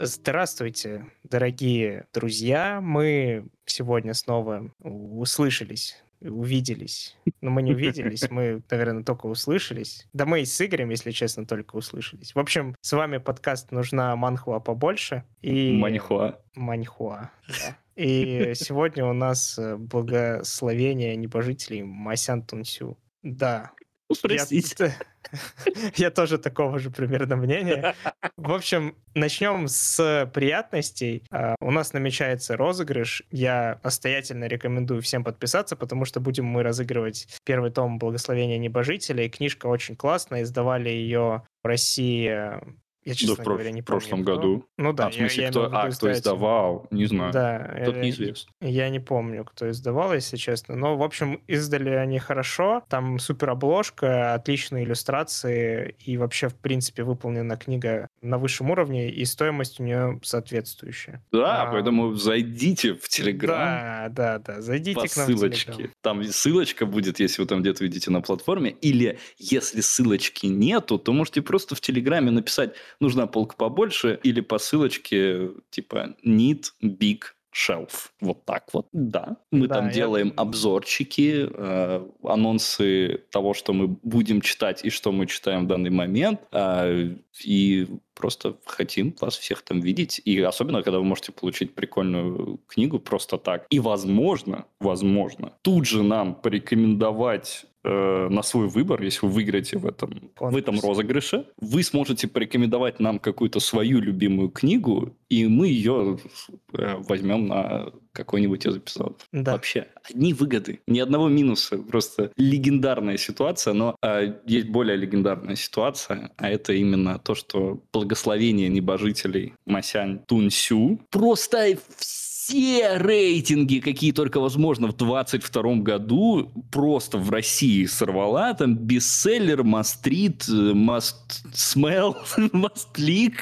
Здравствуйте, дорогие друзья. Мы сегодня снова услышались, увиделись. Но мы не увиделись, мы, наверное, только услышались. Да мы и с Игорем, если честно, только услышались. В общем, с вами подкаст «Нужна манхуа побольше». И... Маньхуа. Маньхуа, да. И сегодня у нас э, благословение небожителей Масян Тунсю. Да, Простите. Я, я тоже такого же примерно мнения. В общем, начнем с приятностей. Uh, у нас намечается розыгрыш. Я настоятельно рекомендую всем подписаться, потому что будем мы разыгрывать первый том «Благословения небожителей». Книжка очень классная. Издавали ее в России я, честно да, говоря, не в прошлом помню, году. Ну да, а, в смысле, я, кто, я а, кто издавал, не знаю. Да. Тут неизвестно. Я не помню, кто издавал, если честно. Но, в общем, издали они хорошо. Там супер обложка, отличные иллюстрации, и вообще, в принципе, выполнена книга на высшем уровне, и стоимость у нее соответствующая. Да, а, поэтому зайдите в Телеграм. Да, да, да, зайдите по к нам ссылочке. в Telegram. Там ссылочка будет, если вы там где-то видите на платформе, или если ссылочки нету, то можете просто в Телеграме написать нужна полка побольше, или по ссылочке типа need big shelf. Вот так вот. Да. Мы да, там я... делаем обзорчики, э, анонсы того, что мы будем читать и что мы читаем в данный момент. Э, и просто хотим вас всех там видеть. И особенно, когда вы можете получить прикольную книгу просто так. И возможно, возможно, тут же нам порекомендовать э, на свой выбор, если вы выиграете в этом, в этом розыгрыше, вы сможете порекомендовать нам какую-то свою любимую книгу, и мы ее э, возьмем на какой-нибудь из эпизодов. Да. Вообще, одни выгоды, ни одного минуса. Просто легендарная ситуация, но э, есть более легендарная ситуация, а это именно то, что благословение небожителей Масянь Тунсю просто все рейтинги, какие только возможно в 22 году, просто в России сорвала. Там бестселлер, мастрит, must leak.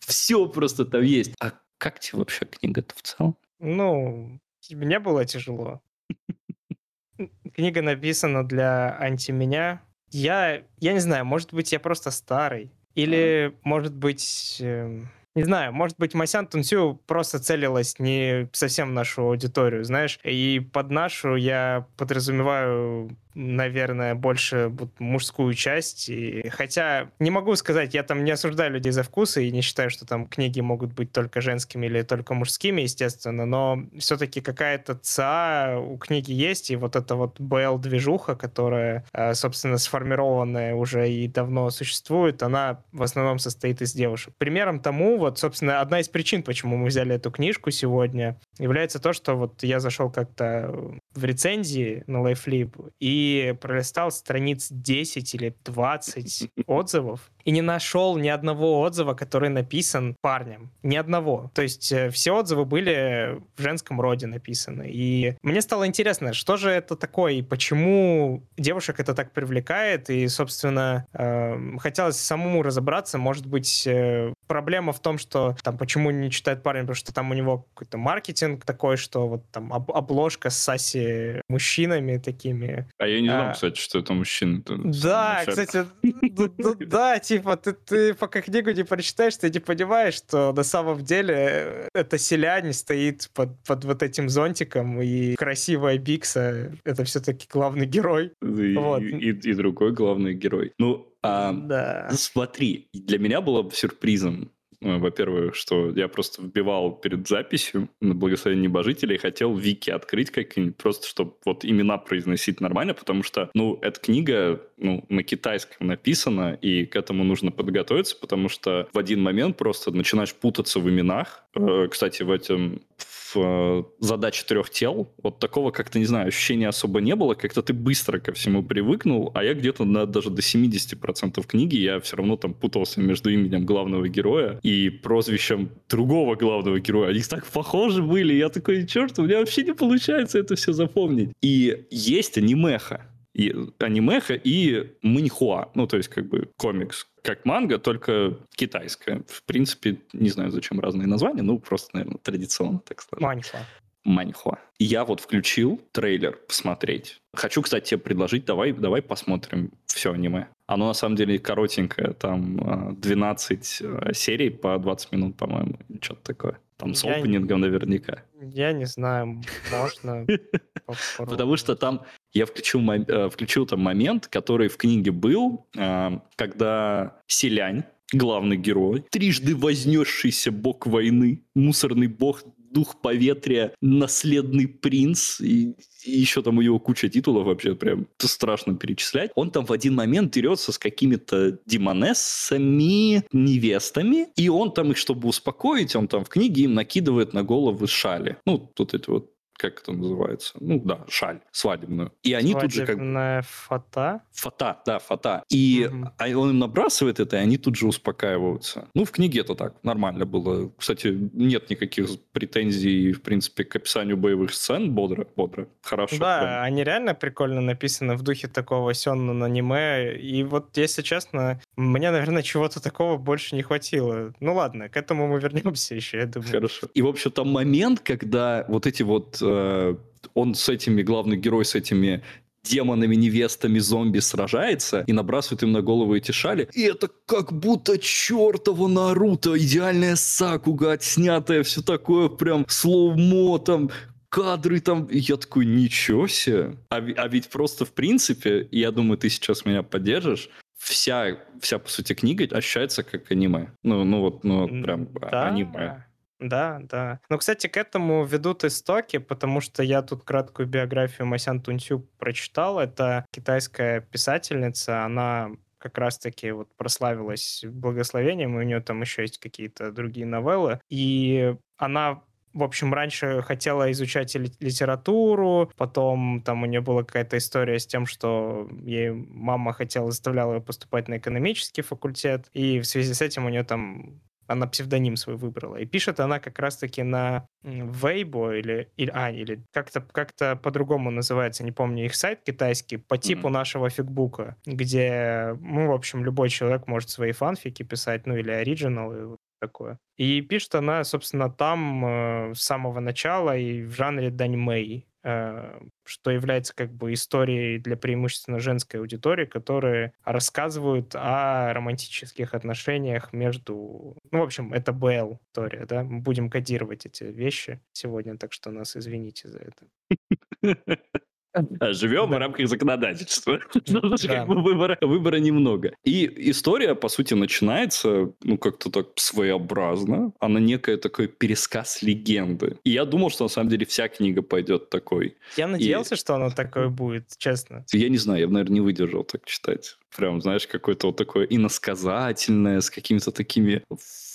Все просто там есть. А как тебе вообще книга-то в целом? Ну, мне было тяжело. Книга написана для анти-меня. Я, я не знаю, может быть, я просто старый. Или, может быть, эм, не знаю, может быть, Масян Тунсю просто целилась не совсем в нашу аудиторию, знаешь, и под нашу я подразумеваю наверное, больше вот мужскую часть. И, хотя не могу сказать, я там не осуждаю людей за вкусы и не считаю, что там книги могут быть только женскими или только мужскими, естественно, но все-таки какая-то ЦА у книги есть, и вот эта вот БЛ-движуха, которая, э, собственно, сформированная уже и давно существует, она в основном состоит из девушек. Примером тому, вот, собственно, одна из причин, почему мы взяли эту книжку сегодня, является то, что вот я зашел как-то в рецензии на LifeLib и пролистал страниц 10 или 20 отзывов, и не нашел ни одного отзыва, который написан парнем. Ни одного. То есть э, все отзывы были в женском роде написаны. И мне стало интересно, что же это такое, и почему девушек это так привлекает, и, собственно, э, хотелось самому разобраться, может быть, э, проблема в том, что там почему не читает парень, потому что там у него какой-то маркетинг такой, что вот там об обложка с Саси мужчинами такими. А я не знал, а, кстати, что это мужчина. Да, кстати, да, типа, ты, ты пока книгу не прочитаешь, ты не понимаешь, что на самом деле это селянин стоит под, под вот этим зонтиком, и красивая Бикса — это все-таки главный герой. И, вот. и, и другой главный герой. Ну, а, да. смотри, для меня было сюрпризом Э, во-первых, что я просто вбивал перед записью на благословение небожителей, хотел вики открыть как-нибудь, просто чтобы вот имена произносить нормально, потому что, ну, эта книга, ну, на китайском написана, и к этому нужно подготовиться, потому что в один момент просто начинаешь путаться в именах. Э, кстати, в этом э, задаче трех тел, вот такого как-то, не знаю, ощущения особо не было, как-то ты быстро ко всему привыкнул, а я где-то на, даже до 70% книги я все равно там путался между именем главного героя и прозвищем другого главного героя. Они так похожи были, я такой, черт, у меня вообще не получается это все запомнить. И есть анимеха, и анимеха и маньхуа, ну, то есть как бы комикс, как манга, только китайская. В принципе, не знаю, зачем разные названия, ну, просто, наверное, традиционно так сказать. Маньхуа. Маньхуа. Я вот включил трейлер посмотреть. Хочу, кстати, тебе предложить, давай, давай посмотрим все аниме. Оно на самом деле коротенькое, там 12 э, э, серий по 20 минут, по-моему, что-то такое. Там с я опенингом не, наверняка. Я не знаю, можно Потому что там я включил, э, включил там момент, который в книге был, когда селянь, главный герой, трижды вознесшийся бог войны, мусорный бог дух поветрия, наследный принц, и, и еще там у него куча титулов вообще, прям страшно перечислять. Он там в один момент дерется с какими-то демонессами, невестами, и он там их, чтобы успокоить, он там в книге им накидывает на головы шали. Ну, тут эти вот как это называется? Ну да, шаль свадебную. И они тут же как бы... фата? Фата, да, фата. И угу. он им набрасывает это, и они тут же успокаиваются. Ну, в книге это так, нормально было. Кстати, нет никаких претензий, в принципе, к описанию боевых сцен. Бодро, бодро, хорошо. Да, прям. они реально прикольно написаны в духе такого сённа аниме. И вот, если честно, мне, наверное, чего-то такого больше не хватило. Ну ладно, к этому мы вернемся еще, я думаю. Хорошо. И, в общем, там момент, когда вот эти вот Э, он с этими, главный герой с этими демонами, невестами, зомби сражается и набрасывает им на голову эти шали. И это как будто чертово Наруто, идеальная Сакуга отснятая, все такое прям слоумо там, кадры там. И я такой, ничего себе. А, а ведь просто в принципе, я думаю, ты сейчас меня поддержишь, вся, вся по сути книга ощущается как аниме. Ну, ну вот, ну вот прям да. аниме. Да, да. Но, кстати, к этому ведут истоки, потому что я тут краткую биографию Масян Тунцю прочитал. Это китайская писательница, она как раз-таки вот прославилась благословением, и у нее там еще есть какие-то другие новеллы. И она в общем, раньше хотела изучать литературу, потом там у нее была какая-то история с тем, что ей мама хотела, заставляла ее поступать на экономический факультет, и в связи с этим у нее там она псевдоним свой выбрала. И пишет она как раз-таки на Weibo или, или, а, или как-то как по-другому называется, не помню, их сайт китайский, по типу mm-hmm. нашего фигбука, где, ну, в общем, любой человек может свои фанфики писать, ну, или оригинал, такое. И пишет она, собственно, там э, с самого начала и в жанре даньмэй. Э, что является как бы историей для преимущественно женской аудитории, которые рассказывают о романтических отношениях между... Ну, в общем, это БЛ история, да? Мы будем кодировать эти вещи сегодня, так что нас извините за это. Живем да. в рамках законодательства. Да. бы выбора, выбора немного. И история, по сути, начинается, ну, как-то так своеобразно. Она некая такой пересказ легенды. И я думал, что на самом деле вся книга пойдет такой. Я надеялся, и... что она такое будет, честно. Я не знаю, я бы, наверное, не выдержал так читать. Прям, знаешь, какое-то вот такое иносказательное, с какими-то такими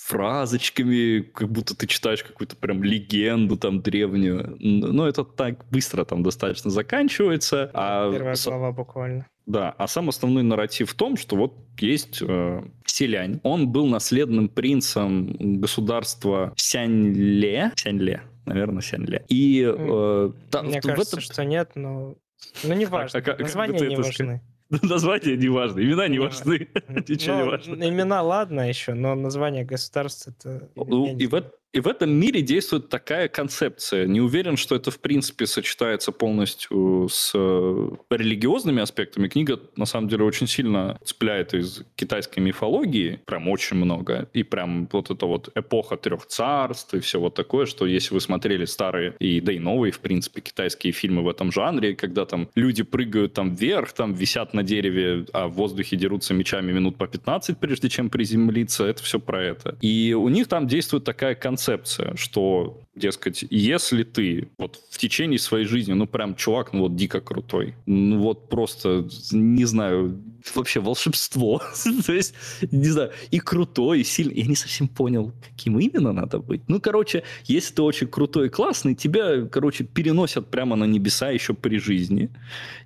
фразочками, как будто ты читаешь какую-то прям легенду там древнюю. Но это так быстро там достаточно заканчивается. А... Первая глава буквально. Да, а сам основной нарратив в том, что вот есть э, селянь. Он был наследным принцем государства Сяньле. Сяньле, наверное, Сяньле. И э, там, Мне кажется, этом... что нет, но... Ну, не важно. А, а, Названия не важны. Название не важно, имена не важны. Ничего не важно. Имена ладно еще, но название государства это... Ну, и в, и в этом мире действует такая концепция. Не уверен, что это, в принципе, сочетается полностью с э, религиозными аспектами. Книга, на самом деле, очень сильно цепляет из китайской мифологии. Прям очень много. И прям вот эта вот эпоха трех царств и все вот такое, что если вы смотрели старые и да и новые, в принципе, китайские фильмы в этом жанре, когда там люди прыгают там вверх, там висят на дереве, а в воздухе дерутся мечами минут по 15, прежде чем приземлиться, это все про это. И у них там действует такая концепция концепция, что, дескать, если ты вот в течение своей жизни, ну прям чувак, ну вот дико крутой, ну вот просто, не знаю, вообще волшебство. То есть, не знаю, и крутой, и сильный. Я не совсем понял, каким именно надо быть. Ну, короче, если ты очень крутой и классный, тебя, короче, переносят прямо на небеса еще при жизни.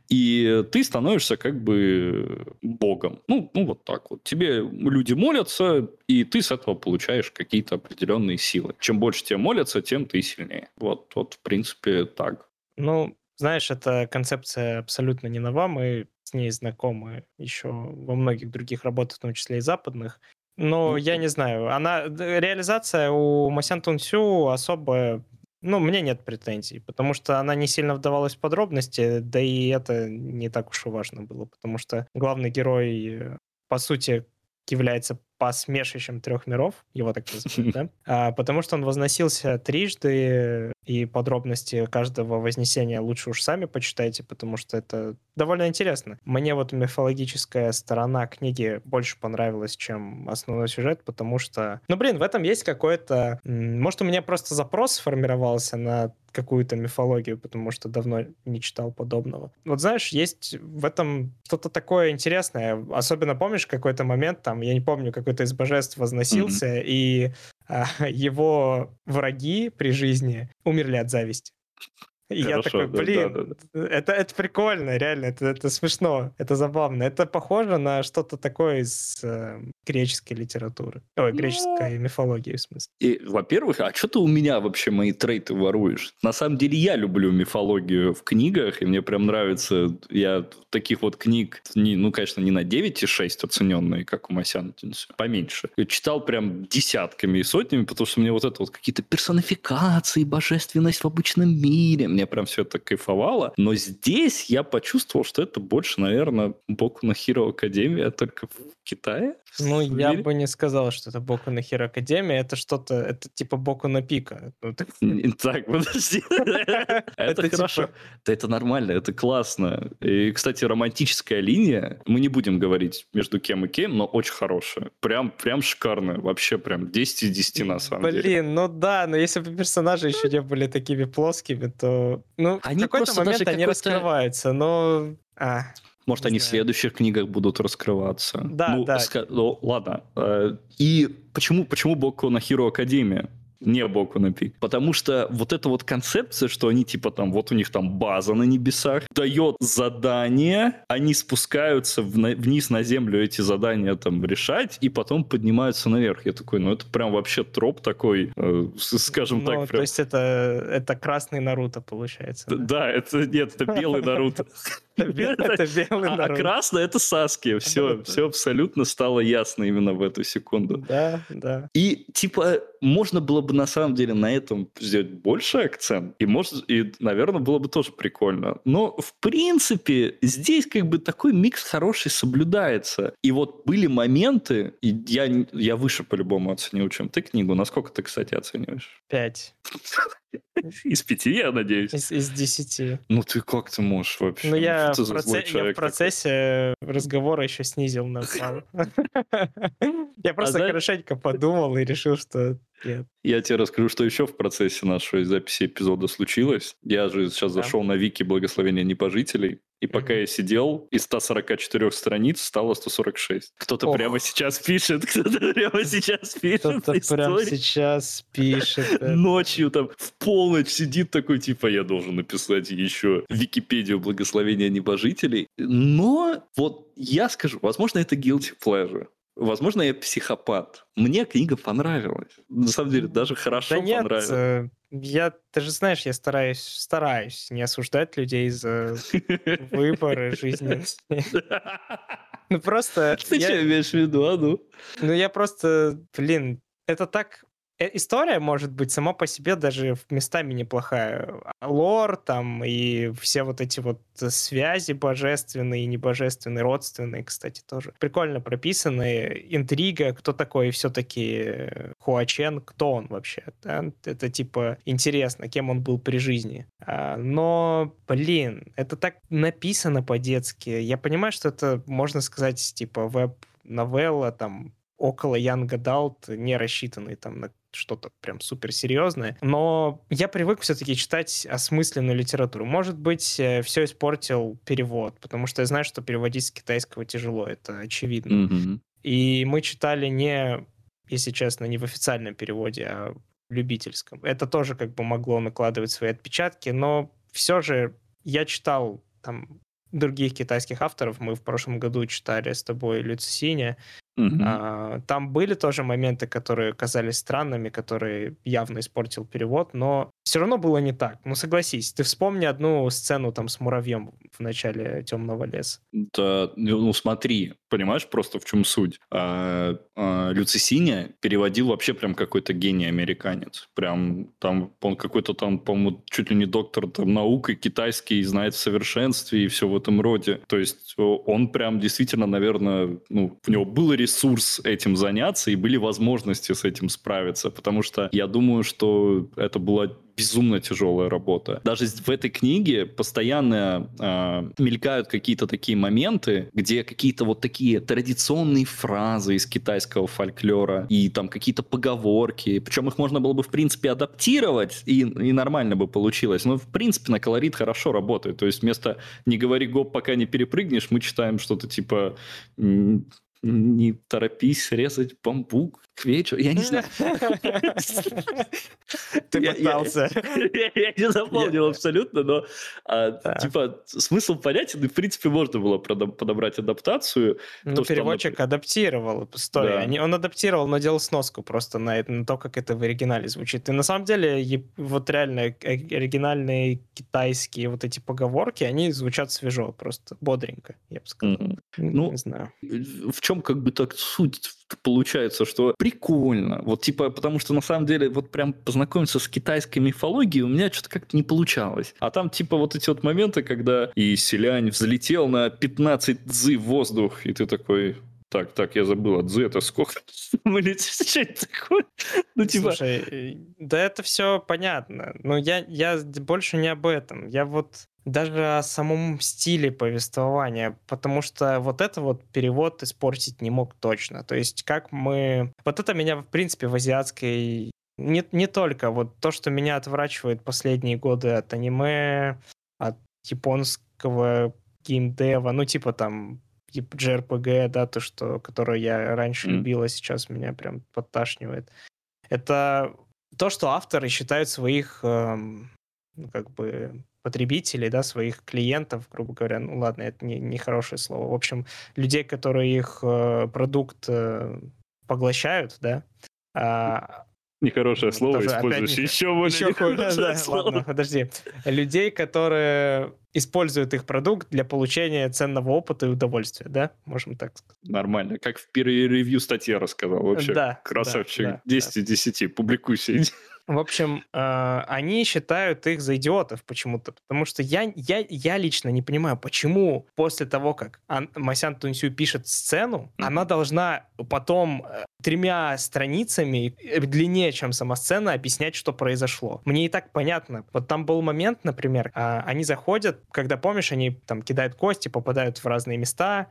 И ты становишься как бы богом. Ну, ну, вот так вот. Тебе люди молятся, и ты с этого получаешь какие-то определенные силы. Чем больше тебе молятся, тем ты сильнее. Вот, вот в принципе, так. Ну, знаешь, эта концепция абсолютно не нова. Мы с ней знакомы еще во многих других работах, в том числе и западных. Но ну, я не знаю, она реализация у Масян Тунсю особо ну, мне нет претензий, потому что она не сильно вдавалась в подробности, да и это не так уж и важно было, потому что главный герой, э, по сути, является посмешищем трех миров, его так называют, да? А, потому что он возносился трижды, и подробности каждого вознесения лучше уж сами почитайте, потому что это довольно интересно. Мне вот мифологическая сторона книги больше понравилась, чем основной сюжет, потому что, ну, блин, в этом есть какой-то... Может, у меня просто запрос сформировался на какую-то мифологию, потому что давно не читал подобного. Вот знаешь, есть в этом что-то такое интересное. Особенно помнишь какой-то момент, там, я не помню, какой-то из божеств возносился, mm-hmm. и а, его враги при жизни умерли от зависти. И Хорошо, я такой, блин, да, да, да. Это, это прикольно, реально, это, это смешно, это забавно. Это похоже на что-то такое из э, греческой литературы. Ой, греческой ну... мифологии, в смысле. И, во-первых, а что ты у меня вообще мои трейты воруешь? На самом деле я люблю мифологию в книгах, и мне прям нравится, я таких вот книг, не, ну, конечно, не на 9,6 оцененные, как у Масяна, поменьше. Я читал прям десятками и сотнями, потому что мне вот это вот какие-то персонификации, божественность в обычном мире, мне прям все это кайфовало. Но здесь я почувствовал, что это больше, наверное, Боку на Hero Академия, только в Китае. Ну, я бы не сказал, что это Боку на Hero Академия, это что-то, это типа Боку на Пика. Ну, так, подожди. Это хорошо. Да это нормально, это классно. И, кстати, романтическая линия, мы не будем говорить между кем и кем, но очень хорошая. Прям, прям шикарная. Вообще прям 10 из 10 на самом деле. Блин, ну да, но если бы персонажи еще не были такими плоскими, то ну, в какой-то момент они раскрываются, но... А, Может, они знаю. в следующих книгах будут раскрываться. Да, ну, да. Ска... Ну, ладно. Э, и почему, почему Боку на Hero Академия? Не Боку на пик. Потому что вот эта вот концепция, что они типа там, вот у них там база на небесах, дает задание, они спускаются в, вниз на землю эти задания там решать, и потом поднимаются наверх. Я такой, ну это прям вообще троп такой, э, скажем ну, так. Прям... То есть это, это красный Наруто получается. Да, да это, нет, это белый Наруто. Это белый а, а Наруто. А красный это Саски. Все, все абсолютно стало ясно именно в эту секунду. Да, да. И типа можно было бы на самом деле на этом сделать больше акцент, и, может, и, наверное, было бы тоже прикольно. Но, в принципе, здесь как бы такой микс хороший соблюдается. И вот были моменты, и я, я выше по-любому оценил, чем ты книгу. Насколько ты, кстати, оцениваешь? Пять. Из пяти, я надеюсь. Из, из десяти. Ну ты как ты можешь вообще? Ну я, в, проце... я в процессе такой? разговора еще снизил на Я просто хорошенько подумал и решил, что нет. Я тебе расскажу, что еще в процессе нашей записи эпизода случилось. Я же сейчас да. зашел на вики благословения небожителей, и пока mm-hmm. я сидел, из 144 страниц стало 146. Кто-то Ох. прямо сейчас пишет, кто-то прямо сейчас пишет. Кто-то прямо сейчас пишет. Ночью там в полночь сидит такой, типа, я должен написать еще Википедию благословения небожителей. Но вот я скажу, возможно, это guilty pleasure. Возможно, я психопат. Мне книга понравилась. На самом деле, даже хорошо да нет, понравилась. Э, я, ты же знаешь, я стараюсь, стараюсь не осуждать людей за выборы жизни. Ну просто... Ты что имеешь в виду, а ну? Ну я просто, блин, это так история может быть сама по себе даже местами неплохая. Лор там и все вот эти вот связи божественные и небожественные, родственные, кстати, тоже прикольно прописаны. Интрига, кто такой все-таки Хуачен, кто он вообще. Да? Это типа интересно, кем он был при жизни. А, но, блин, это так написано по-детски. Я понимаю, что это, можно сказать, типа веб-новелла, там, около Young Adult, не рассчитанный там на что-то прям суперсерьезное. Но я привык все-таки читать осмысленную литературу. Может быть, э, все испортил перевод, потому что я знаю, что переводить с китайского тяжело, это очевидно. Mm-hmm. И мы читали не, если честно, не в официальном переводе, а в любительском. Это тоже как бы могло накладывать свои отпечатки, но все же я читал там других китайских авторов. Мы в прошлом году читали с тобой Люцисиня, Мгм. А, Там были тоже моменты, которые казались странными, которые явно испортил перевод, но все равно было не так. Ну, согласись, ты вспомни одну сцену там с муравьем в начале «Темного леса». Да, ну ну, смотри, понимаешь, просто в чем суть. А, а, Люцисиня переводил вообще прям какой-то гений американец. Прям там он какой-то там, по-моему, чуть ли не доктор там, наук и китайский, знает в совершенстве и все в этом роде. То есть о, он прям действительно, наверное, ну, у него был ресурс этим заняться и были возможности с этим справиться. Потому что я думаю, что это была безумно тяжелая работа. Даже в этой книге постоянно э, мелькают какие-то такие моменты, где какие-то вот такие традиционные фразы из китайского фольклора и там какие-то поговорки. Причем их можно было бы, в принципе, адаптировать, и, и нормально бы получилось. Но, в принципе, на колорит хорошо работает. То есть вместо «не говори гоп, пока не перепрыгнешь», мы читаем что-то типа не торопись резать бамбук к вечеру. Я не знаю. Ты пытался. Я не запомнил абсолютно, но а, типа смысл понятен, и в принципе можно было подобрать адаптацию. Ну, переводчик адаптировал. Они- он адаптировал, но делал сноску просто на, то, как это в оригинале звучит. И на самом деле, вот реально э- оригинальные китайские вот эти поговорки, они звучат свежо, просто бодренько, я бы сказал. Ну, не знаю. В чем как бы так суть получается, что прикольно. Вот типа, потому что на самом деле вот прям познакомиться с китайской мифологией у меня что-то как-то не получалось. А там типа вот эти вот моменты, когда и селянь взлетел на 15 дзы в воздух, и ты такой... Так, так, я забыл, а дзы это сколько? Мы что это такое? Ну, типа, Слушай, э, да это все понятно. Но я, я больше не об этом. Я вот даже о самом стиле повествования, потому что вот это вот перевод испортить не мог точно. То есть как мы... Вот это меня, в принципе, в азиатской... Не, не только. Вот то, что меня отворачивает последние годы от аниме, от японского геймдева, ну типа там JRPG, да, то, что, которое я раньше Мгм. любил, а сейчас меня прям подташнивает. Это то, что авторы считают своих, эм, ну, как бы, потребителей, да, своих клиентов, грубо говоря, ну ладно, это не, не хорошее слово. В общем, людей, которые их э, продукт э, поглощают, да, а, нехорошее слово, тоже опять используешь не- еще более еще нехорошее да, слово. ладно, подожди. Людей, которые используют их продукт для получения ценного опыта и удовольствия, да? Можем так сказать. Нормально. Как в ревью статье рассказал. Вообще, Да, красавчик. да, да, 10 из 10. Публикуйся. В общем, э, они считают их за идиотов почему-то, потому что я, я, я лично не понимаю, почему после того, как Ан- Масян Тунсю пишет сцену, она должна потом э, тремя страницами длиннее, чем сама сцена, объяснять, что произошло. Мне и так понятно. Вот там был момент, например, а, они заходят, когда, помнишь, они там кидают кости, попадают в разные места,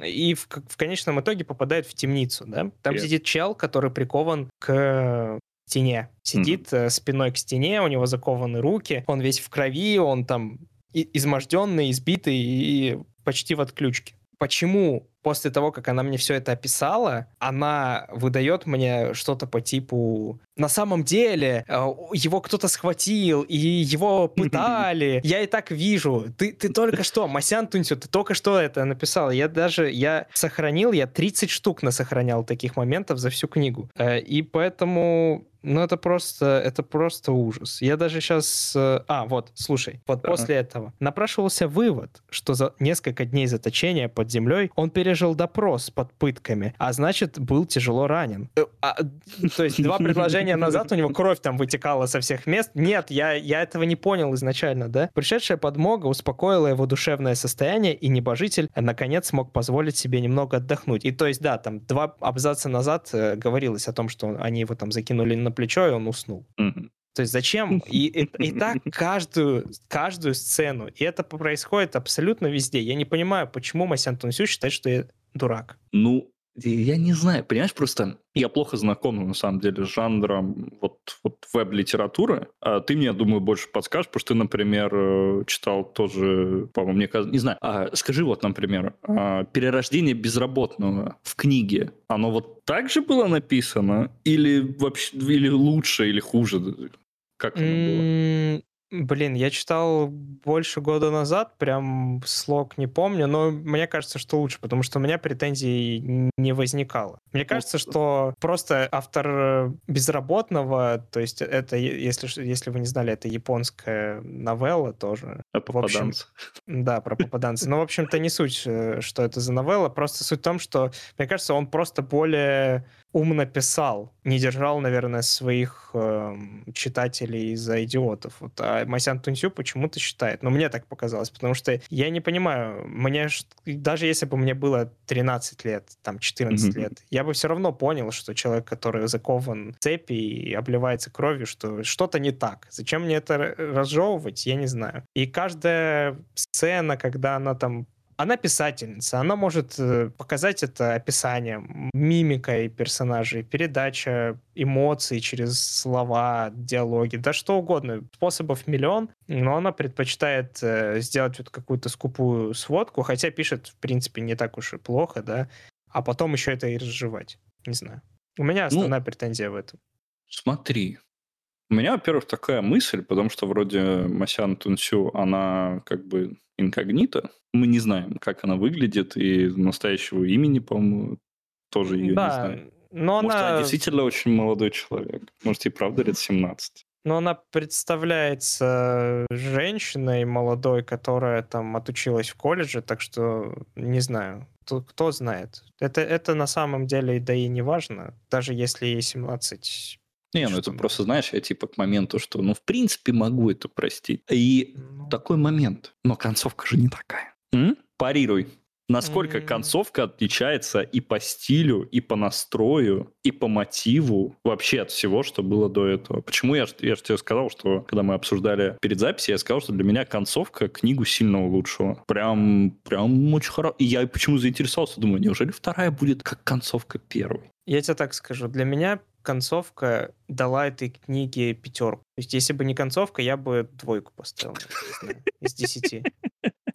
и в, в конечном итоге попадает в темницу, да? Там Yes. сидит чел, который прикован к стене. Сидит э, спиной к стене, у него закованы руки, он весь в крови, он там изможденный, избитый и почти в отключке. Почему после того, как она мне все это описала, она выдает мне что-то по типу «На самом деле э, его кто-то схватил, и его пытали, я и так вижу. Ты, ты только что, Масян Тунсю, ты только что это написал. Я даже, я сохранил, я 30 штук насохранял таких моментов за всю книгу. Э, И поэтому ну, это просто, это просто ужас. Я даже сейчас... А, вот, слушай, вот Да. после этого напрашивался вывод, что за несколько дней заточения под землей он пережил допрос под пытками, а значит, был тяжело ранен. Э, а, то есть два предложения назад у него кровь там вытекала со всех мест. Нет, я, я этого не понял изначально, да? Пришедшая подмога успокоила его душевное состояние, и небожитель, э, наконец, смог позволить себе немного отдохнуть. И то есть, да, там два абзаца назад э, говорилось о том, что они его там закинули на плечо, и он уснул. То есть зачем? И, и, и так каждую, каждую сцену. И это происходит абсолютно везде. Я не понимаю, почему Масян Тунсю считает, что я дурак. Ну, я не знаю, понимаешь, просто я плохо знаком, на самом деле, с жанром вот, вот веб-литературы. А ты мне, думаю, больше подскажешь, потому что ты, например, э, читал тоже, по-моему, мне кажется, не знаю. А, скажи вот, например, а, «Перерождение безработного» в книге, оно вот так же было написано? Или вообще, или лучше, или хуже? Как оно было? Блин, я читал больше года назад, прям слог не помню, но мне кажется, что лучше, потому что у меня претензий не возникало. Мне кажется, что просто автор безработного, то есть это, если, если вы не знали, это японская новелла тоже. А попаданцы. Да, про попаданцы. Но, в общем-то, не суть, э, что это за новелла, просто суть в том, что, мне кажется, он просто более умно писал, не держал, наверное, своих э, читателей за идиотов. Вот. А Масян Тунсю почему-то считает. Но мне так показалось, потому что я не понимаю, мне даже если бы мне было 13 лет, там 14 mm-hmm. лет, я бы все равно понял, что человек, который закован в цепи и обливается кровью, что что-то не так. Зачем мне это разжевывать, я не знаю. И каждая сцена, когда она там она писательница, она может э, показать это описанием, мимикой персонажей, передача эмоций через слова, диалоги, да что угодно. Способов миллион, но она предпочитает э, сделать вот какую-то скупую сводку, хотя пишет, в принципе, не так уж и плохо, да, а потом еще это и разжевать. Не знаю. У меня ну, основная ну, претензия в этом. Смотри, у меня, во-первых, такая мысль, потому что вроде Масян Тунсю, она как бы инкогнита. Мы не знаем, как она выглядит, и настоящего имени, по-моему, тоже ее да, не знаем. Но Может, она... она действительно очень молодой человек. Может, и правда лет 17. Но она представляется женщиной молодой, которая там отучилась в колледже, так что не знаю. Кто, кто знает. Это, это на самом деле да и не важно. Даже если ей 17, не, ну это просто, знаешь, я типа к моменту, что, ну, в принципе, могу это простить. И ну... такой момент. Но концовка же не такая. М? Парируй. Насколько mm-hmm. концовка отличается и по стилю, и по настрою, и по мотиву вообще от всего, что было до этого. Почему я, я же тебе сказал, что когда мы обсуждали перед записью, я сказал, что для меня концовка книгу сильно улучшила. Прям, прям очень хорошо. И я почему заинтересовался, думаю, неужели вторая будет как концовка первой? Я тебе так скажу, для меня концовка дала этой книге пятерку. То есть, если бы не концовка, я бы двойку поставил из десяти.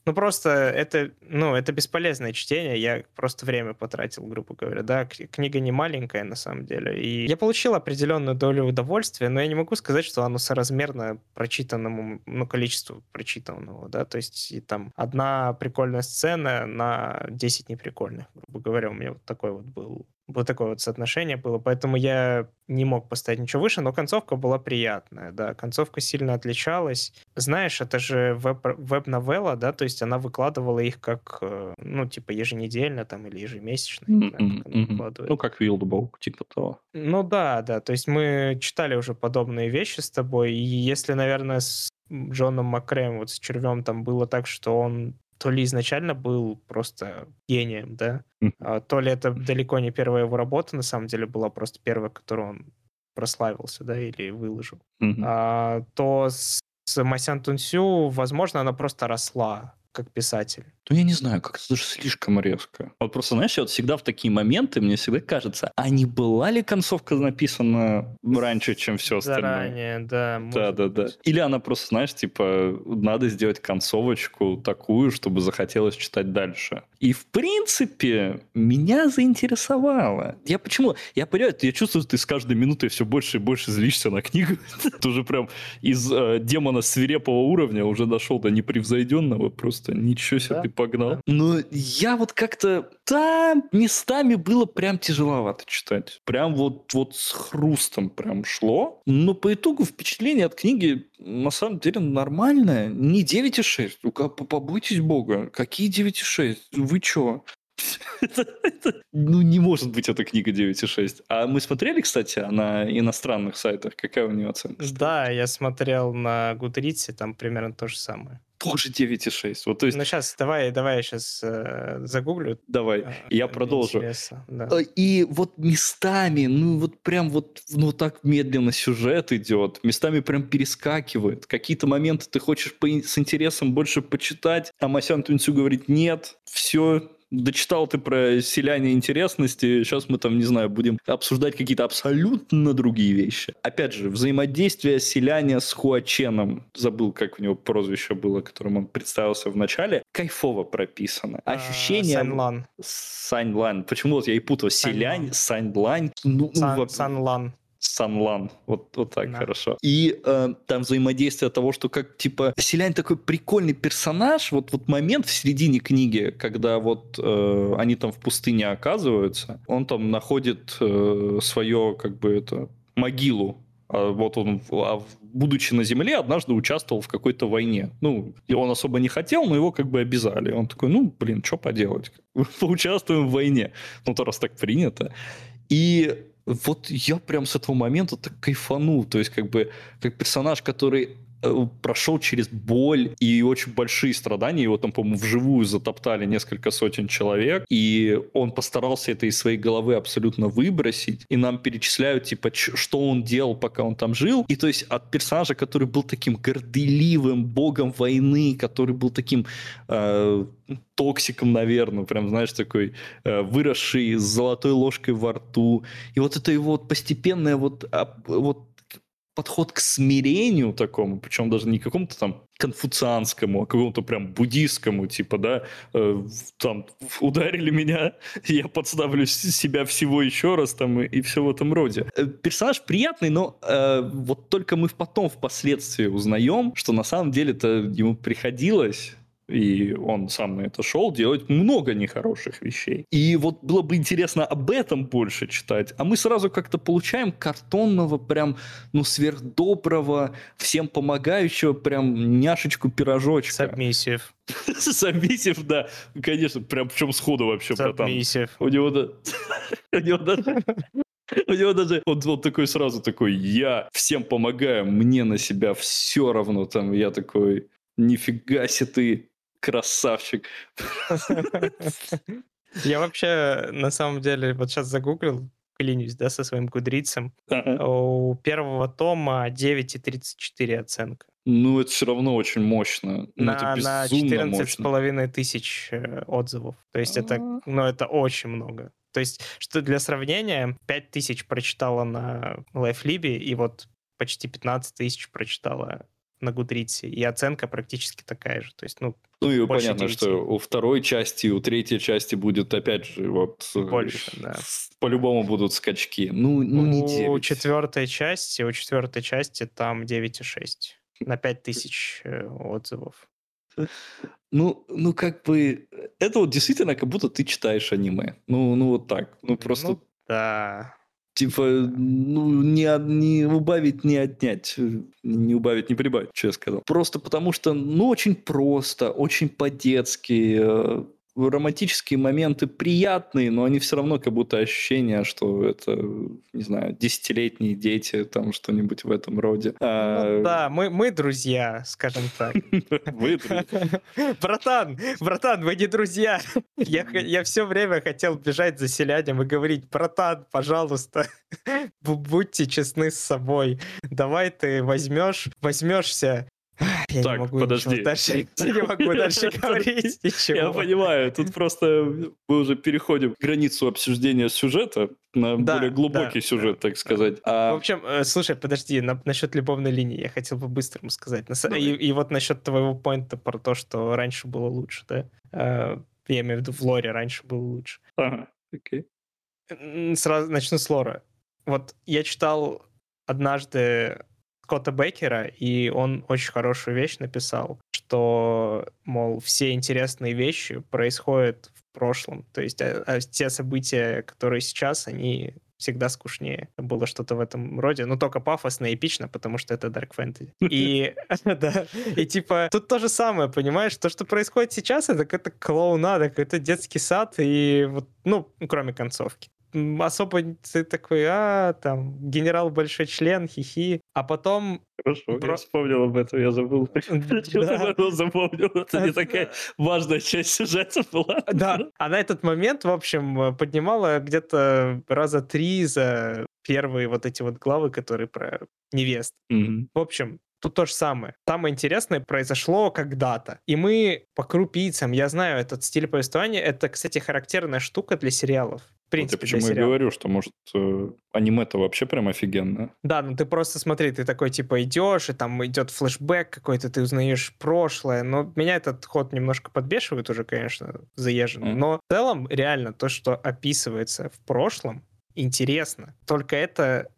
Ну, просто это, ну, это бесполезное чтение, я просто время потратил, грубо говоря, да, книга не маленькая, на самом деле, и я получил определенную долю удовольствия, но я не могу сказать, что оно соразмерно прочитанному, ну, количеству прочитанного, да, то есть и там одна прикольная сцена на 10 неприкольных, грубо говоря, у меня вот такой вот был вот такое вот соотношение было, поэтому я не мог поставить ничего выше, но концовка была приятная, да, концовка сильно отличалась. Знаешь, это же веб- веб-новелла, да, то есть она выкладывала их как, э, ну, типа еженедельно там или ежемесячно, знаю, как она Ну, как Wildbook, типа того. Ну да, да, то есть мы читали уже подобные вещи с тобой, и если, наверное, с Джоном Макрэем, вот с Червем там было так, что он то ли изначально был просто гением, да, а, то ли это далеко не первая его работа, на самом деле была просто первая, которую он прославился, да, или выложил, а, то с, с Масян Тунсю, возможно, она просто росла как писатель. Ну, я не знаю, как это даже слишком резко. Вот просто, знаешь, вот всегда в такие моменты мне всегда кажется, а не была ли концовка написана раньше, чем все остальное? Заранее, да. Да, да, да. Или она просто, знаешь, типа, надо сделать концовочку такую, чтобы захотелось читать дальше. И, в принципе, меня заинтересовало. Я почему? Я понимаю, я чувствую, что ты с каждой минутой все больше и больше злишься на книгу. Ты уже прям из э, демона свирепого уровня уже дошел до непревзойденного. Просто ничего себе ты погнал. Но я вот как-то... Да, местами было прям тяжеловато читать. Прям вот, вот с хрустом прям шло. Но по итогу впечатление от книги на самом деле нормальное. Не 9,6. Побойтесь бога. Какие 9,6? Вы чё? ну, не может быть эта книга 9,6. А мы смотрели, кстати, на иностранных сайтах. Какая у нее оценка? Да, я смотрел на Гудрице, там примерно то же самое тоже 9,6. Вот, то есть... Ну, сейчас, давай, давай я сейчас э, загуглю. Давай, э, я продолжу. Да. Э, и вот местами, ну, вот прям вот, ну, так медленно сюжет идет, местами прям перескакивает. Какие-то моменты ты хочешь по, с интересом больше почитать, а Масян Тунцю говорит, нет, все, дочитал ты про селяне интересности, сейчас мы там, не знаю, будем обсуждать какие-то абсолютно другие вещи. Опять же, взаимодействие селяне с Хуаченом, забыл, как у него прозвище было, которым он представился в начале, кайфово прописано. А, Ощущение... Саньлан. Саньлан. Почему вот я и путаю? Селянь, Саньлань. Ну, Сан, Санлан. Санлан. Вот, вот так Да. хорошо. И э, там взаимодействие того, что как, типа, Селянь такой прикольный персонаж. Вот, вот момент в середине книги, когда вот э, они там в пустыне оказываются, он там находит э, свое, как бы это, могилу. А вот он, а будучи на земле, однажды участвовал в какой-то войне. Ну, и он особо не хотел, но его как бы обязали. Он такой, ну, блин, что поделать? Поучаствуем в войне. Ну, то раз так принято. И вот я прям с этого момента так кайфанул. То есть, как бы, как персонаж, который прошел через боль и очень большие страдания. Его там, по-моему, вживую затоптали несколько сотен человек. И он постарался это из своей головы абсолютно выбросить. И нам перечисляют, типа, что он делал, пока он там жил. И то есть от персонажа, который был таким горделивым богом войны, который был таким э, токсиком, наверное, прям, знаешь, такой э, выросший с золотой ложкой во рту. И вот это его вот постепенное вот, ап- вот подход к смирению такому, причем даже не какому-то там конфуцианскому, а какому-то прям буддийскому, типа, да, э, там ударили меня, я подставлю себя всего еще раз там и, и все в этом роде. Э, Персонаж приятный, но э, вот только мы потом впоследствии узнаем, что на самом деле-то ему приходилось и он сам на это шел, делать много нехороших вещей. И вот было бы интересно об этом больше читать, а мы сразу как-то получаем картонного, прям, ну, сверхдоброго, всем помогающего, прям няшечку-пирожочка. Сабмиссив. Сабмиссив, да, конечно, прям причем сходу вообще, братан. Сабмиссив. У него, да- у него даже... У него даже он, он такой сразу такой, я всем помогаю, мне на себя все равно. Там я такой, нифига себе ты красавчик. Я вообще, на самом деле, вот сейчас загуглил, клянусь, да, со своим гудрицем. Ага. У первого тома 9,34 оценка. Ну, это все равно очень мощно. Ну, на, на безумно мощно. 14,5 тысяч э, отзывов. То есть это, А. ну, это очень много. То есть, что для сравнения, 5 тысяч прочитала на LifeLib, и вот почти 15 тысяч прочитала на Гудрице. И оценка практически такая же. То есть, ну, Ну и понятно, девяти. что у второй части, у третьей части будет опять же вот... Больше, да. По-любому будут скачки. Ну, ну не у 9. четвертой части, у четвертой части там 9,6 на 5 тысяч э, отзывов. Ну, ну, как бы, это вот действительно как будто ты читаешь аниме. Ну, ну вот так. Ну, просто, Ну, да. Типа, ну, не, не убавить, не отнять. э, Не убавить, не прибавить, что я сказал. Просто потому что, ну, очень просто, очень по-детски. Романтические моменты приятные, но они все равно как будто ощущение, что это, не знаю, десятилетние дети, там что-нибудь в этом роде. Ну, А, да, мы, мы друзья, скажем так. Вы. Братан, братан, вы не друзья. Я, я все время хотел бежать за селянем и говорить, братан, пожалуйста, бу- будьте честны с собой. Давай ты возьмешь, возьмешься. Я Так, не могу подожди. дальше, я не могу дальше говорить ничего. Я понимаю, тут просто мы уже переходим границу обсуждения сюжета на Да, более глубокий да, сюжет, так сказать. В А, общем, э, слушай, подожди, на- насчет любовной линии я хотел по-быстрому сказать. На са- Давай. И, и вот насчет твоего поинта про то, что раньше было лучше, да? Э, Я имею в виду в лоре раньше было лучше. ага, окей. Сразу начну с лора. Вот я читал однажды Скотта Беккера, и он очень хорошую вещь написал, что, мол, все интересные вещи происходят в прошлом. То есть а- а те события, которые сейчас, они всегда скучнее. Было что-то в этом роде, но только пафосно и эпично, потому что это Dark Fantasy. И, да, и типа тут то же самое, понимаешь? То, что происходит сейчас, это какая-то клоунада, какой-то детский сад, и вот, ну, кроме концовки. Особо ты такой, а, там, генерал большой член, хихи. А потом... Хорошо, Про- я вспомнил об этом, я забыл. Да. Запомнил, это не такая важная часть сюжета была. Да, а на этот момент, в общем, поднимала где-то раза три за первые вот эти вот главы, которые про невест. Мгм. В общем, тут то же самое. Самое интересное произошло когда-то. И мы по крупицам, я знаю этот стиль повествования, это, кстати, характерная штука для сериалов. В Вот я принципе, почему сериалов. говорю, что, может, э, аниме-то вообще прям офигенно. Да, ну ты просто смотри, ты такой типа идешь, и там идет флешбэк какой-то, ты узнаешь прошлое. Но меня этот ход немножко подбешивает уже, конечно, заезженный. Мгм. Но в целом, реально, то, что описывается в прошлом, интересно. Только это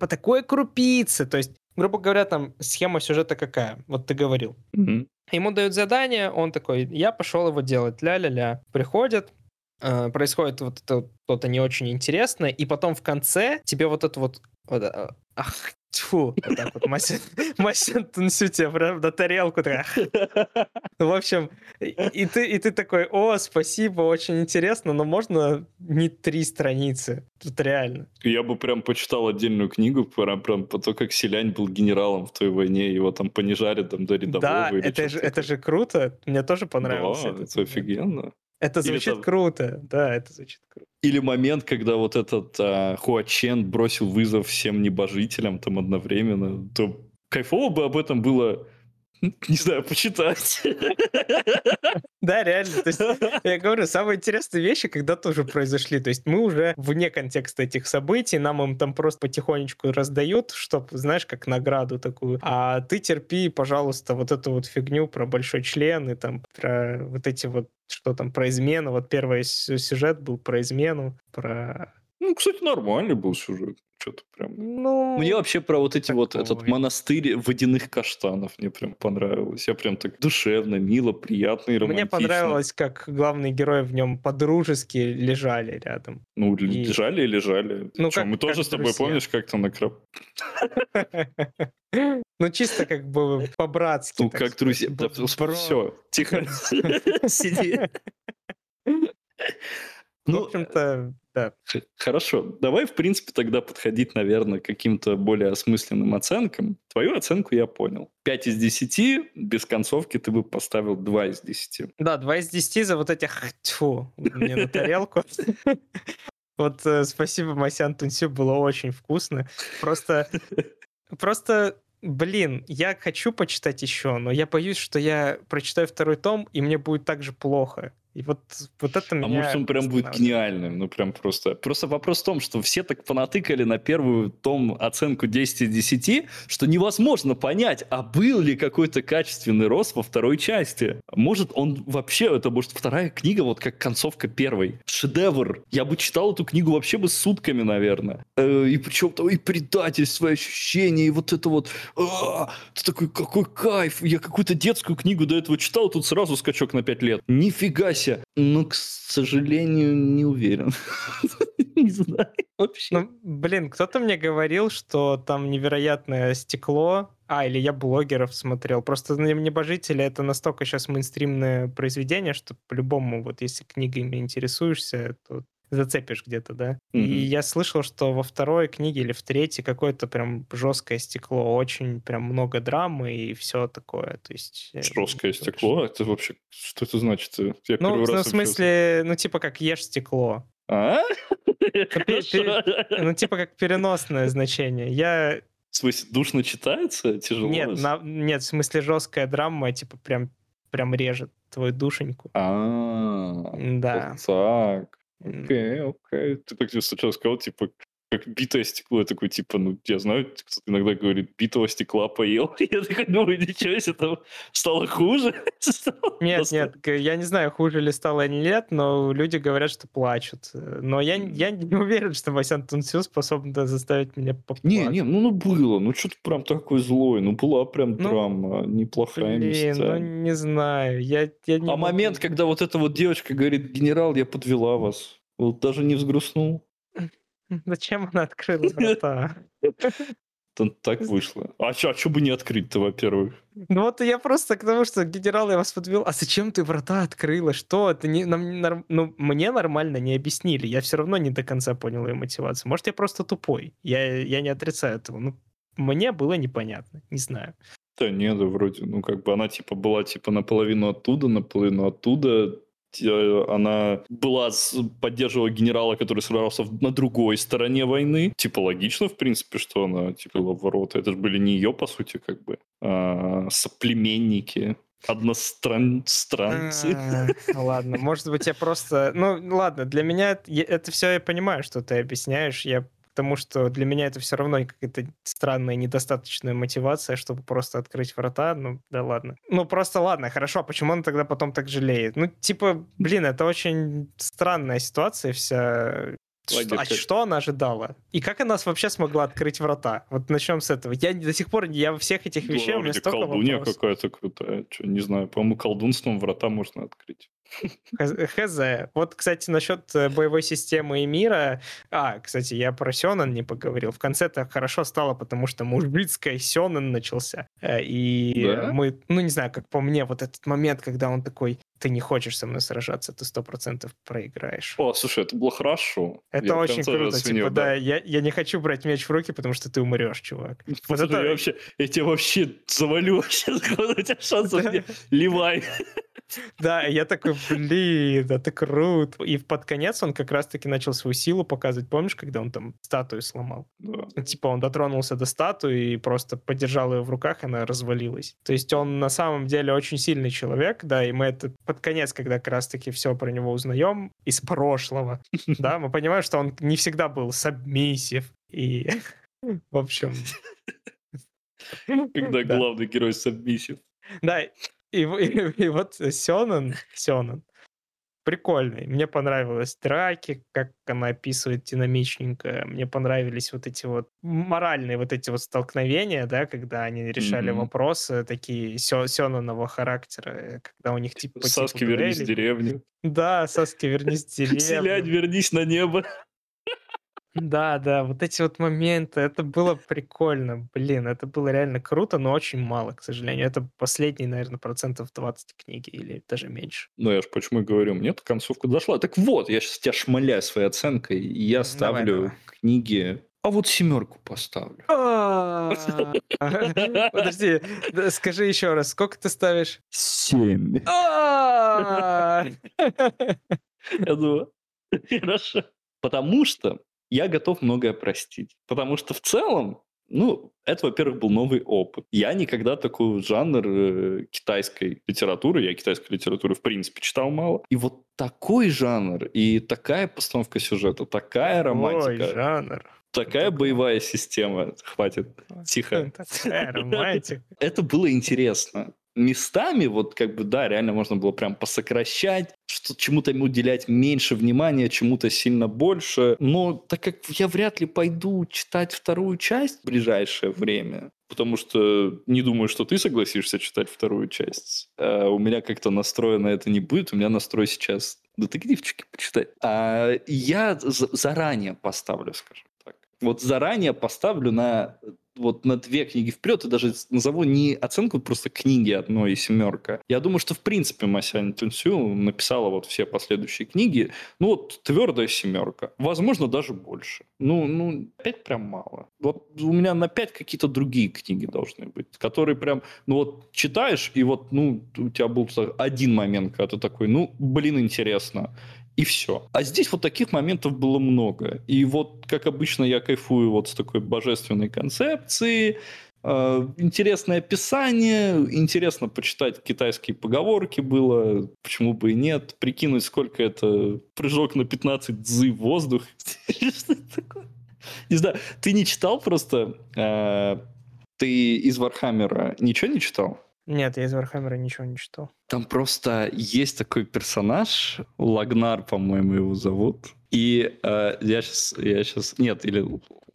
по такой крупице. То есть, грубо говоря, там схема сюжета какая? Вот ты говорил. Мгм. Ему дают задание, он такой, я пошел его делать, ля-ля-ля. Приходит, происходит вот это что-то не очень интересное, и потом в конце тебе вот это вот, вот, э, ах, тьфу, вот так вот, Масян Тунсю тебе прям на тарелку, так, ах. в общем, и, ты, и ты такой, о, спасибо, очень интересно, но можно не три страницы, тут реально. Я бы прям почитал отдельную книгу прям, прям по то, как Селянь был генералом в той войне, его там понижали там до рядового. Да, это же, это же круто, мне тоже понравилось. Да, это офигенно. Это Или звучит там- круто, да, это звучит круто. Или момент, когда вот этот а, Хуачен бросил вызов всем небожителям там одновременно, то кайфово бы об этом было, не знаю, почитать. Да, реально. То есть, я говорю, самые интересные вещи когда-то уже произошли. То есть мы уже вне контекста этих событий, нам им там просто потихонечку раздают, чтоб, знаешь, как награду такую. А ты терпи, пожалуйста, вот эту вот фигню про большой член и там про вот эти вот что там про измену. Вот первый сю- сюжет был про измену, про... Ну, кстати, нормальный был сюжет. Что-то прям... Ну, Мне вообще про вот эти вот этот Такой. монастырь водяных каштанов мне прям понравилось. Я прям так душевно, мило, приятно и романтично. мне понравилось, как главные герои в нем по-дружески лежали рядом. Ну, И- лежали и лежали. Ну, Чё, как- мы тоже как с тобой, друзья. помнишь, как-то на крап... Ну, чисто как бы по-братски. Ну, как друзья. Все, тихо. Сиди. В Ну, общем-то, Х- Хорошо, давай, в принципе, тогда подходить, наверное, к каким-то более осмысленным оценкам. Твою оценку я понял. 5 из 10, без концовки ты бы поставил 2 из 10. Да, 2 из 10 за вот этих тьфу, мне на тарелку. Вот э, спасибо, Масян Тунсю, было очень вкусно. Просто, просто, блин, я хочу почитать еще, но я боюсь, что я прочитаю второй том, и мне будет так же плохо. И вот, вот это меня... А может, он прям будет гениальным, ну прям просто. Просто вопрос в том, что все так понатыкали на первую том оценку 10 из 10, что невозможно понять, а был ли какой-то качественный рост во второй части. Может, он вообще, это может вторая книга, вот как концовка первой. Шедевр. Я бы читал эту книгу вообще бы сутками, наверное. Э, И причем там и предательство, и ощущения, и вот это вот... а, Ты такой, какой кайф! Я какую-то детскую книгу до этого читал, тут сразу скачок на 5 лет. Нифига себе! Ну, к сожалению, не уверен. Не знаю вообще. Ну, блин, кто-то мне говорил, что там невероятное стекло. А, или я блогеров смотрел. Просто «Не- «Небожители» — это настолько сейчас мейнстримное произведение, что по-любому, вот если книгами интересуешься, то зацепишь где-то, да? И Мгм. я слышал, что во второй книге или в третьей какое-то прям жесткое стекло, очень прям много драмы и все такое. То есть... э, Жесткое стекло? Это вообще... Что это значит? Я Ну, ну, в смысле, ну, типа как ешь стекло. А? Ну, типа как переносное значение. Я В смысле, душно читается? Тяжело? Нет, на- нет, в смысле жесткая драма, типа прям, прям режет твою душеньку. А, Да. вот так. Окей, окей. Ты так сначала сказал, типа, как битое стекло. Я такой, типа, ну, я знаю, кто-то иногда говорит, битого стекла поел. Я такой думаю, ничего себе, там стало хуже. Нет, нет, я не знаю, хуже ли стало или нет, но люди говорят, что плачут. Э, Но я, не уверен, что Васян Тунсю способен заставить меня поплакать. Не, не, ну, ну было, ну что-то прям такой злой, ну была прям Ну, драма, неплохая Блин, ну местами. не знаю, я, я не А могу. момент, когда вот эта вот девочка говорит, генерал, я подвела вас, вот даже не взгрустнул. Зачем она открыла врата? Так вышло. А что а чё бы не открыть-то, во-первых? Ну вот я просто к тому, что генерал я вас подвел. А зачем ты врата открыла? Что? Это не, нам норм- ну, мне нормально не объяснили. Я все равно не до конца понял ее мотивацию. Может, я просто тупой. Я, я не отрицаю этого. Ну, мне было непонятно. Не знаю. Да нет, да вроде, ну как бы она типа была типа наполовину оттуда, наполовину оттуда. Те- Она была, поддерживала генерала, который сражался на другой стороне войны. Типа логично, в принципе, что она типа в ворота. Это же были не ее, по сути, как бы, а соплеменники, одностранцы. А, Ладно, может быть, я просто... Ну, ладно, для меня это все я понимаю, что ты объясняешь. Я потому что для меня это все равно какая-то странная, недостаточная мотивация, чтобы просто открыть врата. Ну, да ладно. Ну, просто ладно, хорошо, а почему он тогда потом так жалеет? Ну, типа, блин, это очень странная ситуация вся. Что, а что она ожидала? И как она вообще смогла открыть врата? Вот начнем с этого. Я до сих пор, я во всех этих вещах, у меня столько колдунья какая-то крутая. Что, не знаю, по-моему, колдунством врата можно открыть. Хз. Вот, кстати, насчет э, боевой системы и мира. А, кстати, я про Сёнэн не поговорил. В конце-то хорошо стало, потому что мужицкая Сёнэн начался. Э, и да? мы, ну, не знаю, как по мне, вот этот момент, когда он такой, ты не хочешь со мной сражаться, ты сто процентов проиграешь. О, слушай, это было хорошо. Это я очень круто. Оценил, типа, да, да я, я не хочу брать меч в руки, потому что ты умрешь, чувак. Вот это... я, вообще, я тебя вообще завалю сейчас, у тебя шансов не... Ливай. Да, я такой, блин, это круто. И под конец он как раз-таки начал свою силу показывать. Помнишь, когда он там статую сломал? Да. Типа он дотронулся до статуи и просто подержал ее в руках, она развалилась. То есть он на самом деле очень сильный человек, да, и мы это под конец, когда как раз-таки все про него узнаем из прошлого, да, мы понимаем, что он не всегда был сабмиссив. И, в общем... Когда главный герой сабмиссив. Да, и, и, и вот Сёнэн, Сёнэн, прикольный. Мне понравилось драки, как она описывает динамичненько. Мне понравились вот эти вот моральные вот эти вот столкновения, да, когда они решали mm-hmm. вопросы такие сё, Сёнанова характера, когда у них типа... Саски, типа, вернись в деревню. Да, Саски, вернись в деревню. Селянь, вернись на небо. Да, да, вот эти вот моменты, это было прикольно. Блин, это было реально круто, но очень мало, к сожалению. Это последний, наверное, процентов 20 книги или даже меньше. Ну, я же почему и говорю, мне эта концовка дошла. Так вот, я сейчас тебя шмаляю своей оценкой, и я ставлю давай, давай. книги а вот семерку поставлю. А, подожди, скажи еще раз, сколько ты ставишь? Семь. А! Я думаю, хорошо. Потому что я готов многое простить. Потому что в целом, ну, это, во-первых, был новый опыт. Я никогда такой жанр э, китайской литературы, я китайской литературы в принципе читал мало. И вот такой жанр и такая постановка сюжета, такая романтика. Ой, жанр. Такая боевая система. Хватит. Тихо. Такая романтика. Это было интересно местами, вот как бы, да, реально можно было прям посокращать, что чему-то уделять меньше внимания, чему-то сильно больше. Но так как я вряд ли пойду читать вторую часть в ближайшее время, потому что не думаю, что ты согласишься читать вторую часть. А у меня как-то настроено это не будет, у меня настрой сейчас детективчики почитать. А я заранее поставлю, скажем так. Вот заранее поставлю на вот на две книги вперед, и даже назову не оценку просто книги одной и семерка. Я думаю, что в принципе Масянь Тунсю написала вот все последующие книги, ну вот твердая семерка. Возможно, даже больше. Ну, ну, пять прям мало. Вот у меня на пять какие-то другие книги должны быть, которые прям, ну вот читаешь, и вот, ну, у тебя был один момент, когда ты такой, ну, блин, интересно и все. А здесь вот таких моментов было много. И вот, как обычно, я кайфую вот с такой божественной концепции, э, интересное описание, интересно почитать китайские поговорки было, почему бы и нет, прикинуть, сколько это прыжок на 15 дзы в воздух. Что это такое? Не знаю, ты не читал просто, э, ты из Warhammer а ничего не читал? Нет, я из Warhammer а ничего не читал. Там просто есть такой персонаж, Лагнар, по-моему, его зовут. И э, я сейчас, я сейчас, нет, или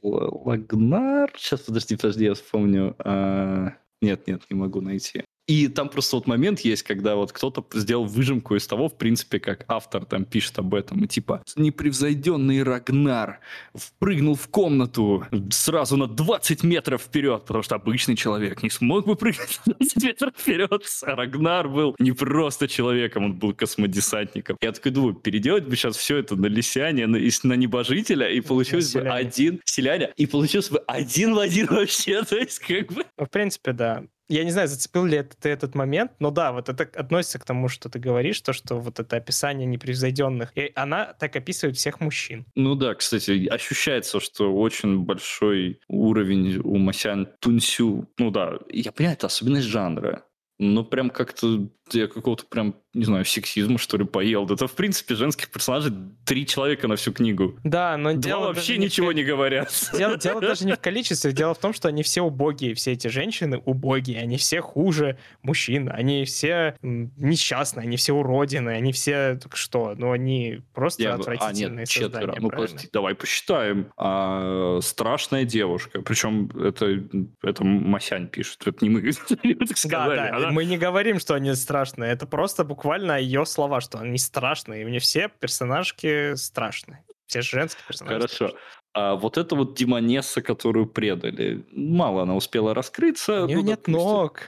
Лагнар, сейчас, подожди, подожди, я вспомню. Э, нет, нет, не могу найти. И там просто вот момент есть, когда вот кто-то сделал выжимку из того, в принципе, как автор там пишет об этом. И типа, непревзойденный Рагнар впрыгнул в комнату сразу на 20 метров вперед, потому что обычный человек не смог бы прыгнуть на 20 метров вперед. А Рагнар был не просто человеком, он был космодесантником. Я такой думаю, переделать бы сейчас все это на лисяне, на, на небожителя, и получилось бы один селяне, и получилось бы один в один вообще, то есть как бы... В принципе, да я не знаю, зацепил ли это, ты этот момент, но да, вот это относится к тому, что ты говоришь, то, что вот это описание непревзойденных, и она так описывает всех мужчин. Ну да, кстати, ощущается, что очень большой уровень у Масян Тунсю. Ну да, я понимаю, это особенность жанра. Ну, прям как-то я какого-то прям, не знаю, сексизма, что ли, поел. Да это, в принципе, женских персонажей три человека на всю книгу. Да, но Два дело вообще не в ничего ко- не говорят. Дело, дело даже не в количестве, дело в том, что они все убогие, все эти женщины убогие, они все хуже мужчин, они все несчастные, они все уродины, они все так что, ну они просто Я бы- а, отвратительные нет, четверо. создания, Ну, правильно? прости, давай посчитаем. А, страшная девушка. Причем это, это Масянь пишет. Это не мы так Да, сказали. да, Она- мы не говорим, что они страшные, это просто буквально ее слова, что они страшные, и мне все персонажки страшные, все женские персонажи. Хорошо. А вот эта вот демонесса, которую предали, мало она успела раскрыться. У нее ну, нет допустим. ног.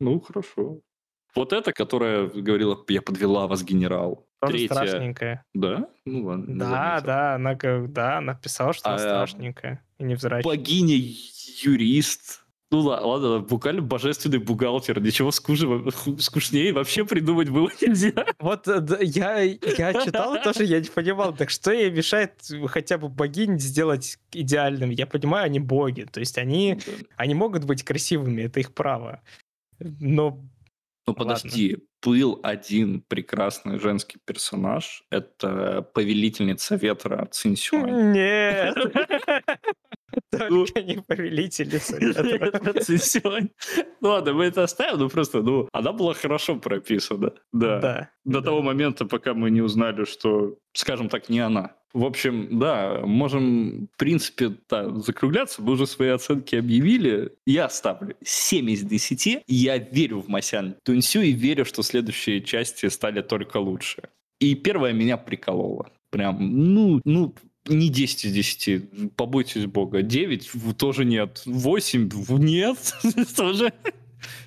Ну, хорошо. Вот эта, которая говорила, я подвела вас, генерал. Тоже Третья. страшненькая. Да? Ну ладно. Да, да, она, да, она писала, что она А, страшненькая и невзрачная. Богиня юрист. Ну ла- ладно, буквально божественный бухгалтер. Ничего скучнее вообще придумать было нельзя. Вот э, я, я читал тоже, я не понимал, так что ей мешает хотя бы богинь сделать идеальным? Я понимаю, они боги, то есть они, они могут быть красивыми, это их право. Но Ну Ладно. подожди, был один прекрасный женский персонаж. Это повелительница ветра Цинсюань. нет, только не ветра. Цинсюань. Ну ладно, мы это оставим, но просто, ну, она была хорошо прописана. Да. До того момента, пока мы не узнали, что, скажем так, не она. В общем, да, можем, в принципе, да, закругляться. Мы уже свои оценки объявили. Я ставлю 7 из 10. Я верю в Масян Тунсю и верю, что следующие части стали только лучше. И первая меня приколола. Прям, ну, ну, не 10 из 10, побойтесь бога. 9 в- тоже нет. 8 в- нет тоже.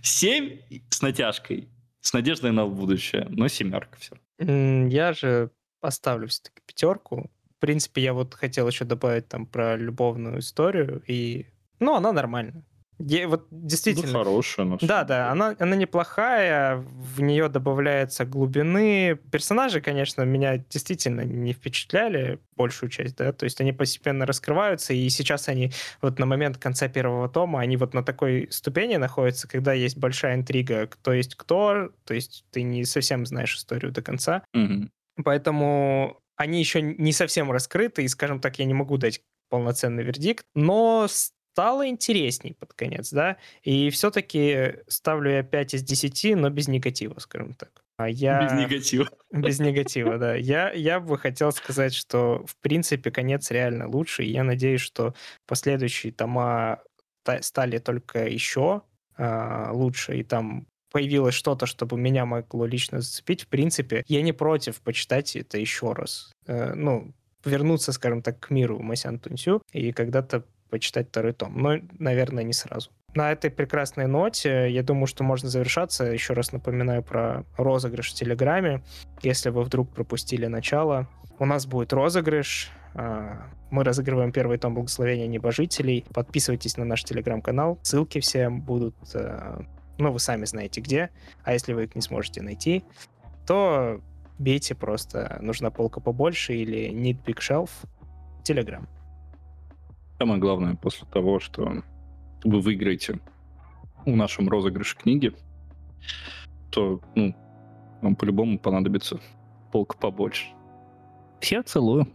7 с натяжкой. С надеждой на будущее. Но семерка все. Я же поставлю все-таки пятерку. В принципе, я вот хотел еще добавить там про любовную историю, и... Ну, она нормальная. Я вот действительно... хорошая. она Да, да, она, она неплохая, в нее добавляется глубины. Персонажи, конечно, меня действительно не впечатляли большую часть, да, то есть они постепенно раскрываются, и сейчас они вот на момент конца первого тома, они вот на такой ступени находятся, когда есть большая интрига, кто есть кто, то есть ты не совсем знаешь историю до конца, Мгм. Поэтому они еще не совсем раскрыты, и, скажем так, я не могу дать полноценный вердикт, но стало интересней под конец, да, и все-таки ставлю я 5 из 10, но без негатива, скажем так. А я... Без негатива. Без негатива, да. Я, я бы хотел сказать, что, в принципе, конец реально лучше, и я надеюсь, что последующие тома та- стали только еще а, лучше, и там появилось что-то, чтобы меня могло лично зацепить. В принципе, я не против почитать это еще раз. Э, ну, вернуться, скажем так, к миру Масян Тунсю и когда-то почитать второй том. Но, наверное, не сразу. На этой прекрасной ноте, я думаю, что можно завершаться. Еще раз напоминаю про розыгрыш в Телеграме. Если вы вдруг пропустили начало, у нас будет розыгрыш. А, Мы разыгрываем первый том благословения небожителей. Подписывайтесь на наш телеграм-канал. Ссылки все будут, э, ну, вы сами знаете где. А если вы их не сможете найти, то бейте просто «Нужна полка побольше» или «Need Big Shelf» Телеграм. Самое главное, после того, что вы выиграете в нашем розыгрыше книги, то, ну, вам по-любому понадобится полка побольше. Всех целую.